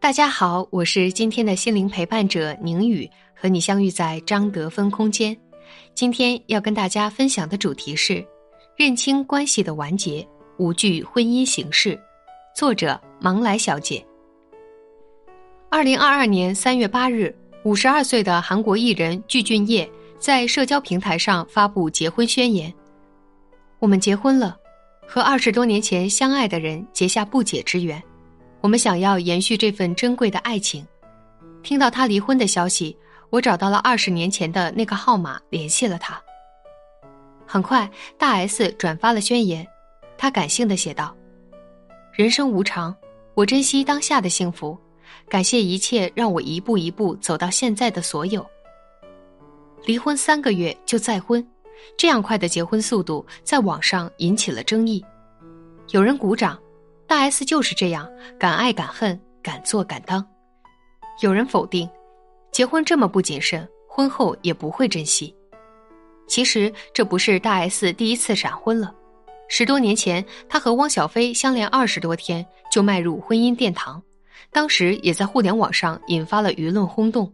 大家好，我是今天的心灵陪伴者宁宇，和你相遇在张德芬空间。今天要跟大家分享的主题是：认清关系的完结，无惧婚姻形式。作者：芒来小姐。二零二二年三月八日，五十二岁的韩国艺人具俊晔在社交平台上发布结婚宣言：“我们结婚了，和二十多年前相爱的人结下不解之缘。”我们想要延续这份珍贵的爱情。听到他离婚的消息，我找到了二十年前的那个号码，联系了他。很快，大 S 转发了宣言，他感性的写道：“人生无常，我珍惜当下的幸福，感谢一切让我一步一步走到现在的所有。”离婚三个月就再婚，这样快的结婚速度在网上引起了争议，有人鼓掌。大 S 就是这样，敢爱敢恨，敢做敢当。有人否定，结婚这么不谨慎，婚后也不会珍惜。其实这不是大 S 第一次闪婚了，十多年前，她和汪小菲相恋二十多天就迈入婚姻殿堂，当时也在互联网上引发了舆论轰动。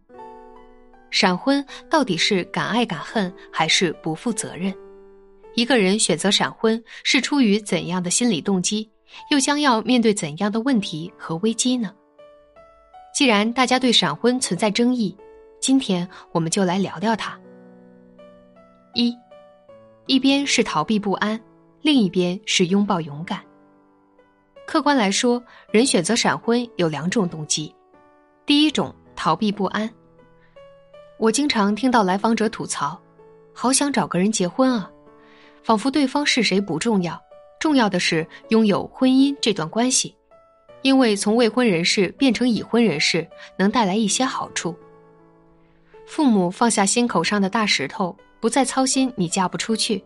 闪婚到底是敢爱敢恨，还是不负责任？一个人选择闪婚是出于怎样的心理动机？又将要面对怎样的问题和危机呢？既然大家对闪婚存在争议，今天我们就来聊聊它。一，一边是逃避不安，另一边是拥抱勇敢。客观来说，人选择闪婚有两种动机：第一种，逃避不安。我经常听到来访者吐槽：“好想找个人结婚啊，仿佛对方是谁不重要。”重要的是拥有婚姻这段关系，因为从未婚人士变成已婚人士能带来一些好处。父母放下心口上的大石头，不再操心你嫁不出去；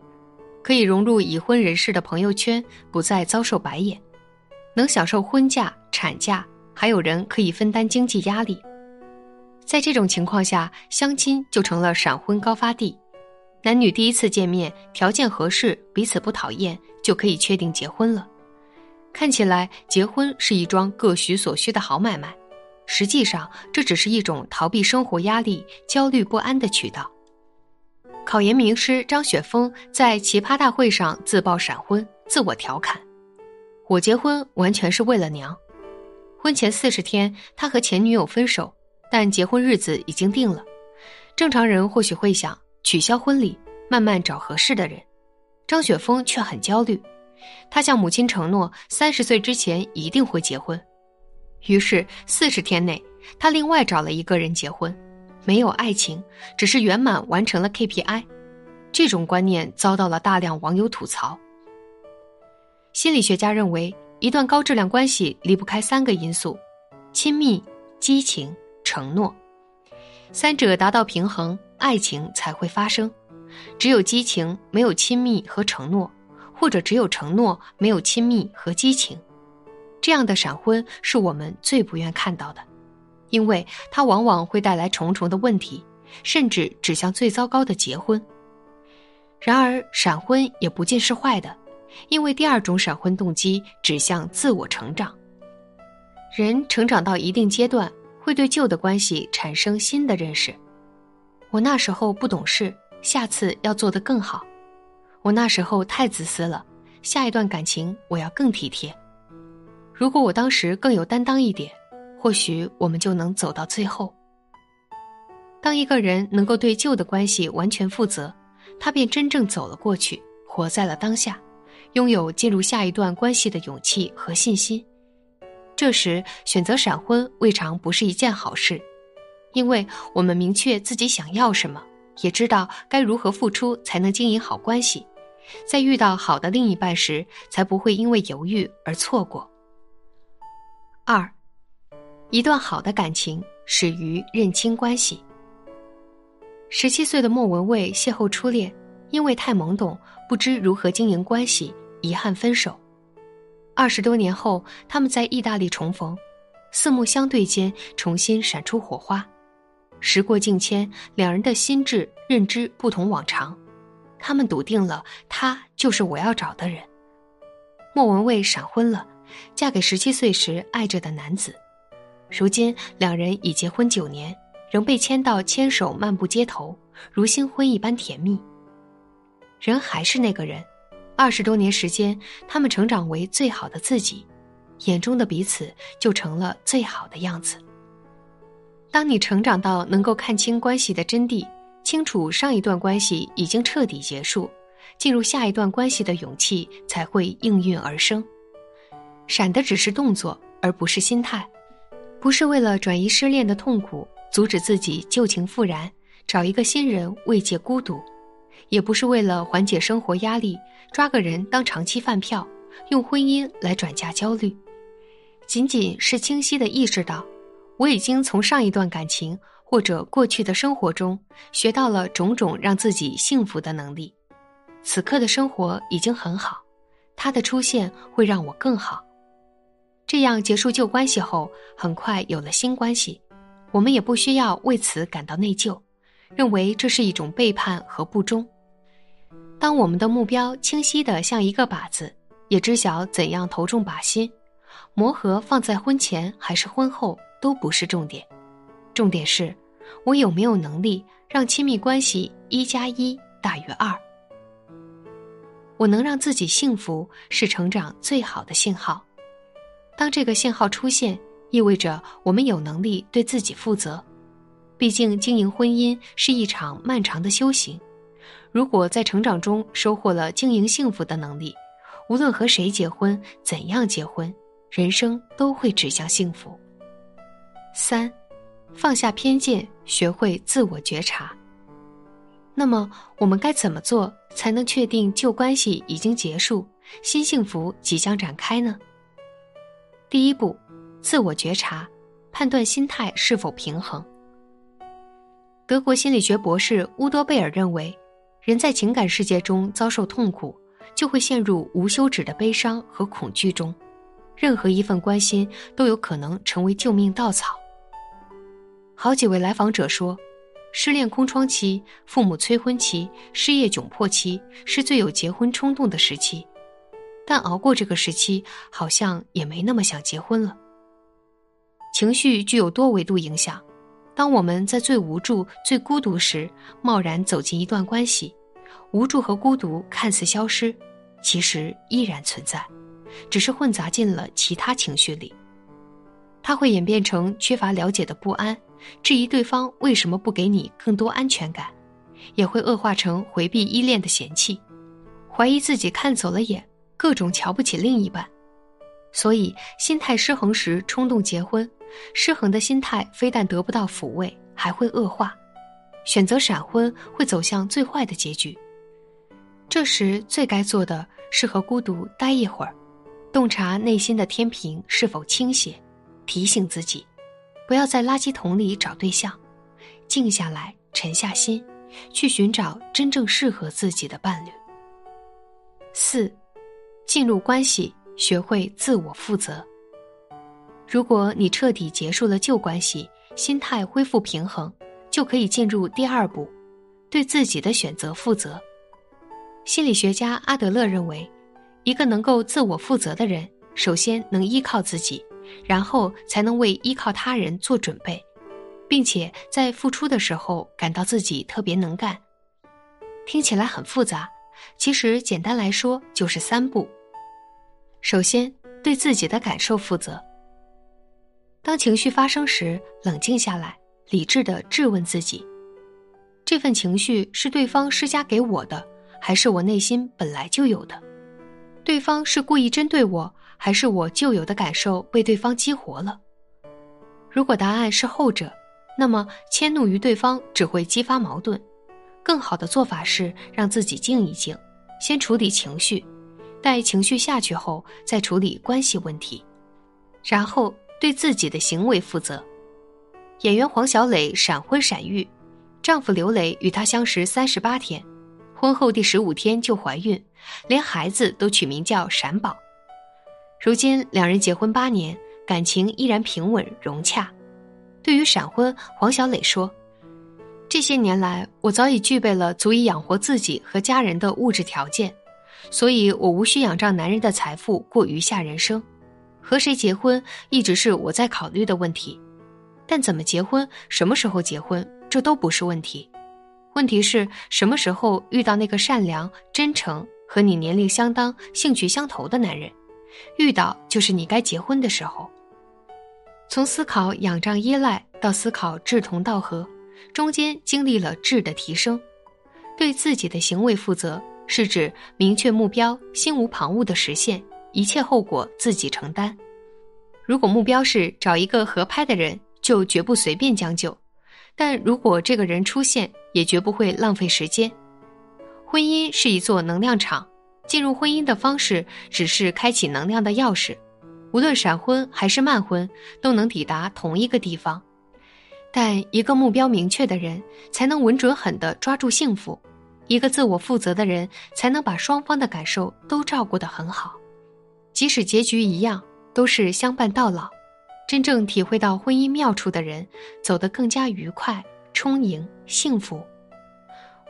可以融入已婚人士的朋友圈，不再遭受白眼；能享受婚假、产假，还有人可以分担经济压力。在这种情况下，相亲就成了闪婚高发地。男女第一次见面，条件合适，彼此不讨厌。就可以确定结婚了。看起来结婚是一桩各取所需的好买卖，实际上这只是一种逃避生活压力、焦虑不安的渠道。考研名师张雪峰在奇葩大会上自曝闪婚，自我调侃：“我结婚完全是为了娘。”婚前四十天，他和前女友分手，但结婚日子已经定了。正常人或许会想取消婚礼，慢慢找合适的人。张雪峰却很焦虑，他向母亲承诺三十岁之前一定会结婚。于是四十天内，他另外找了一个人结婚，没有爱情，只是圆满完成了 KPI。这种观念遭到了大量网友吐槽。心理学家认为，一段高质量关系离不开三个因素：亲密、激情、承诺。三者达到平衡，爱情才会发生。只有激情，没有亲密和承诺，或者只有承诺，没有亲密和激情，这样的闪婚是我们最不愿看到的，因为它往往会带来重重的问题，甚至指向最糟糕的结婚。然而，闪婚也不尽是坏的，因为第二种闪婚动机指向自我成长。人成长到一定阶段，会对旧的关系产生新的认识。我那时候不懂事。下次要做得更好。我那时候太自私了，下一段感情我要更体贴。如果我当时更有担当一点，或许我们就能走到最后。当一个人能够对旧的关系完全负责，他便真正走了过去，活在了当下，拥有进入下一段关系的勇气和信心。这时选择闪婚未尝不是一件好事，因为我们明确自己想要什么。也知道该如何付出才能经营好关系，在遇到好的另一半时，才不会因为犹豫而错过。二，一段好的感情始于认清关系。十七岁的莫文蔚邂逅初恋，因为太懵懂，不知如何经营关系，遗憾分手。二十多年后，他们在意大利重逢，四目相对间重新闪出火花。时过境迁，两人的心智认知不同往常，他们笃定了他就是我要找的人。莫文蔚闪婚了，嫁给十七岁时爱着的男子。如今两人已结婚九年，仍被牵到牵手漫步街头，如新婚一般甜蜜。人还是那个人，二十多年时间，他们成长为最好的自己，眼中的彼此就成了最好的样子。当你成长到能够看清关系的真谛，清楚上一段关系已经彻底结束，进入下一段关系的勇气才会应运而生。闪的只是动作，而不是心态。不是为了转移失恋的痛苦，阻止自己旧情复燃，找一个新人慰藉孤独；也不是为了缓解生活压力，抓个人当长期饭票，用婚姻来转嫁焦虑。仅仅是清晰的意识到，我已经从上一段感情或者过去的生活中学到了种种让自己幸福的能力。此刻的生活已经很好，他的出现会让我更好。这样结束旧关系后，很快有了新关系，我们也不需要为此感到内疚，认为这是一种背叛和不忠。当我们的目标清晰的像一个靶子，也知晓怎样投中靶心，磨合放在婚前还是婚后都不是重点，重点是，我有没有能力让亲密关系一加一大于二。我能让自己幸福，是成长最好的信号。当这个信号出现，意味着我们有能力对自己负责。毕竟，经营婚姻是一场漫长的修行。如果在成长中收获了经营幸福的能力，无论和谁结婚、怎样结婚，人生都会指向幸福。三，放下偏见，学会自我觉察。那么，我们该怎么做才能确定旧关系已经结束，新幸福即将展开呢？第一步，自我觉察，判断心态是否平衡。德国心理学博士乌多贝尔认为，人在情感世界中遭受痛苦，就会陷入无休止的悲伤和恐惧中，任何一份关心都有可能成为救命稻草。好几位来访者说，失恋空窗期、父母催婚期、失业窘迫期是最有结婚冲动的时期。但熬过这个时期，好像也没那么想结婚了。情绪具有多维度影响，当我们在最无助、最孤独时，贸然走进一段关系，无助和孤独看似消失，其实依然存在，只是混杂进了其他情绪里。它会演变成缺乏了解的不安，质疑对方为什么不给你更多安全感，也会恶化成回避依恋的嫌弃，怀疑自己看走了眼。各种瞧不起另一半，所以心态失衡时冲动结婚，失衡的心态非但得不到抚慰，还会恶化。选择闪婚会走向最坏的结局。这时最该做的是和孤独待一会儿，洞察内心的天平是否倾斜，提醒自己，不要在垃圾桶里找对象，静下来，沉下心，去寻找真正适合自己的伴侣。四。进入关系，学会自我负责。如果你彻底结束了旧关系，心态恢复平衡，就可以进入第二步，对自己的选择负责。心理学家阿德勒认为，一个能够自我负责的人，首先能依靠自己，然后才能为依靠他人做准备，并且在付出的时候感到自己特别能干。听起来很复杂，其实简单来说就是三步。首先，对自己的感受负责。当情绪发生时，冷静下来，理智的质问自己：这份情绪是对方施加给我的，还是我内心本来就有的？对方是故意针对我，还是我旧有的感受被对方激活了？如果答案是后者，那么迁怒于对方只会激发矛盾。更好的做法是让自己静一静，先处理情绪。待情绪下去后，再处理关系问题，然后对自己的行为负责。演员黄小磊闪婚闪育，丈夫刘磊与她相识三十八天，婚后第十五天就怀孕，连孩子都取名叫闪宝。如今两人结婚八年，感情依然平稳融洽。对于闪婚，黄小磊说：“这些年来，我早已具备了足以养活自己和家人的物质条件，所以我无需仰仗男人的财富过余下人生。和谁结婚，一直是我在考虑的问题。”但怎么结婚，什么时候结婚，这都不是问题。问题是什么时候遇到那个善良、真诚、和你年龄相当、兴趣相投的男人，遇到就是你该结婚的时候。从思考仰仗依赖到思考志同道合，中间经历了质的提升。对自己的行为负责，是指明确目标，心无旁骛的实现，一切后果自己承担。如果目标是找一个合拍的人。就绝不随便将就，但如果这个人出现，也绝不会浪费时间。婚姻是一座能量场，进入婚姻的方式只是开启能量的钥匙。无论闪婚还是慢婚，都能抵达同一个地方。但一个目标明确的人，才能稳准狠地抓住幸福；一个自我负责的人，才能把双方的感受都照顾得很好。即使结局一样，都是相伴到老。真正体会到婚姻妙处的人，走得更加愉快、充盈、幸福。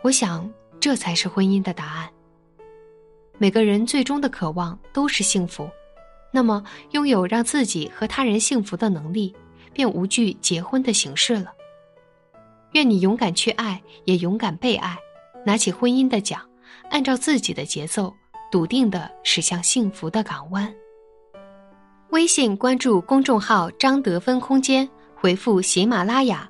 我想，这才是婚姻的答案。每个人最终的渴望都是幸福，那么拥有让自己和他人幸福的能力，便无惧结婚的形式了。愿你勇敢去爱，也勇敢被爱，拿起婚姻的桨，按照自己的节奏，笃定的驶向幸福的港湾。微信关注公众号“张德芬空间”，回复“喜马拉雅”，